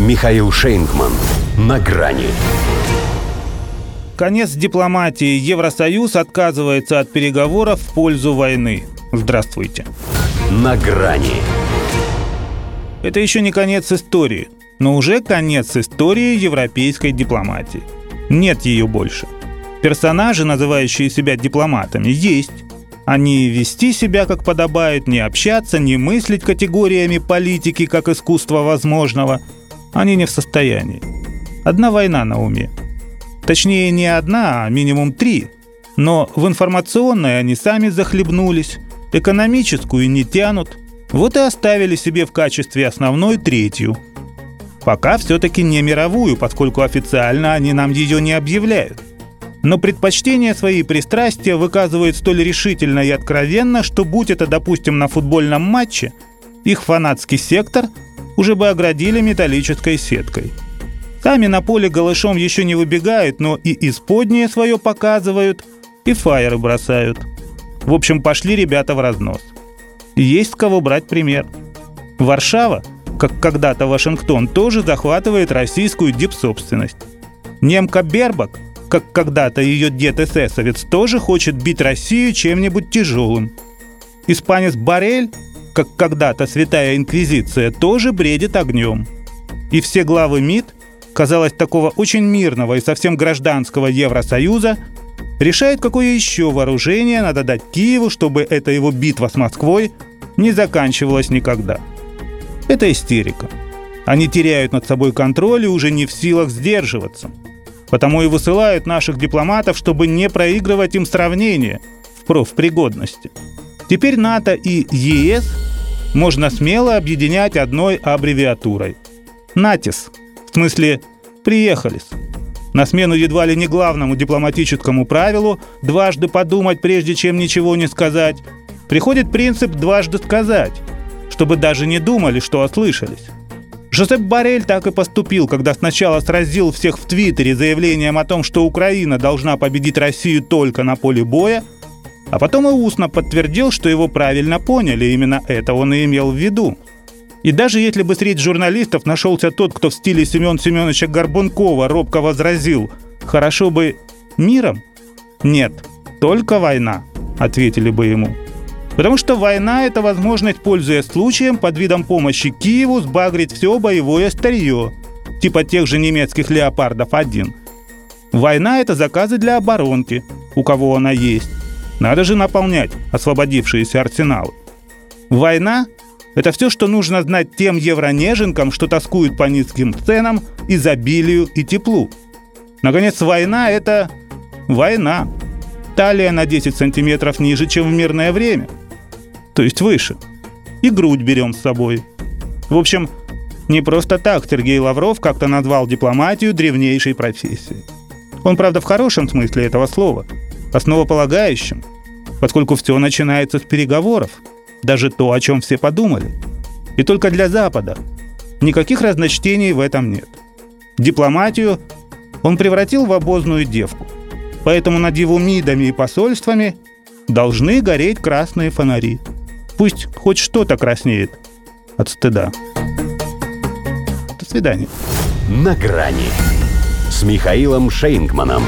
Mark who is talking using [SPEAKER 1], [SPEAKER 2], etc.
[SPEAKER 1] Михаил Шейнгман. На грани.
[SPEAKER 2] Конец дипломатии. Евросоюз отказывается от переговоров в пользу войны. Здравствуйте.
[SPEAKER 1] На грани.
[SPEAKER 2] Это еще не конец истории, но уже конец истории европейской дипломатии. Нет ее больше. Персонажи, называющие себя дипломатами, есть. Они вести себя как подобает, не общаться, не мыслить категориями политики как искусство возможного – они не в состоянии. Одна война на уме. Точнее, не одна, а минимум три. Но в информационной они сами захлебнулись, экономическую не тянут. Вот и оставили себе в качестве основной третью. Пока все-таки не мировую, поскольку официально они нам ее не объявляют. Но предпочтения свои пристрастия выказывают столь решительно и откровенно, что будь это, допустим, на футбольном матче, их фанатский сектор – уже бы оградили металлической сеткой. Сами на поле голышом еще не выбегают, но и исподнее свое показывают, и фаеры бросают. В общем, пошли ребята в разнос. Есть с кого брать пример. Варшава, как когда-то Вашингтон, тоже захватывает российскую дипсобственность. Немка Бербак, как когда-то ее дед эсэсовец, тоже хочет бить Россию чем-нибудь тяжелым. Испанец Барель как когда-то Святая Инквизиция, тоже бредит огнем. И все главы МИД, казалось, такого очень мирного и совсем гражданского Евросоюза, решают, какое еще вооружение надо дать Киеву, чтобы эта его битва с Москвой не заканчивалась никогда. Это истерика. Они теряют над собой контроль и уже не в силах сдерживаться. Потому и высылают наших дипломатов, чтобы не проигрывать им сравнение в профпригодности. Теперь НАТО и ЕС можно смело объединять одной аббревиатурой. НАТИС. В смысле «приехались». На смену едва ли не главному дипломатическому правилу «дважды подумать, прежде чем ничего не сказать», приходит принцип «дважды сказать», чтобы даже не думали, что ослышались. Жозеп Барель так и поступил, когда сначала сразил всех в Твиттере заявлением о том, что Украина должна победить Россию только на поле боя – а потом и устно подтвердил, что его правильно поняли, именно это он и имел в виду. И даже если бы среди журналистов нашелся тот, кто в стиле Семен Семеновича Горбункова робко возразил «хорошо бы миром», «нет, только война», ответили бы ему. Потому что война – это возможность, пользуясь случаем, под видом помощи Киеву сбагрить все боевое старье, типа тех же немецких «Леопардов-1». Война – это заказы для оборонки, у кого она есть. Надо же наполнять освободившиеся арсеналы. Война – это все, что нужно знать тем евронеженкам, что тоскуют по низким ценам, изобилию и теплу. Наконец, война – это война. Талия на 10 сантиметров ниже, чем в мирное время. То есть выше. И грудь берем с собой. В общем, не просто так Сергей Лавров как-то назвал дипломатию древнейшей профессией. Он, правда, в хорошем смысле этого слова, основополагающим, поскольку все начинается с переговоров, даже то, о чем все подумали. И только для Запада. Никаких разночтений в этом нет. Дипломатию он превратил в обозную девку. Поэтому над его МИДами и посольствами должны гореть красные фонари. Пусть хоть что-то краснеет от стыда. До свидания.
[SPEAKER 1] На грани с Михаилом Шейнгманом.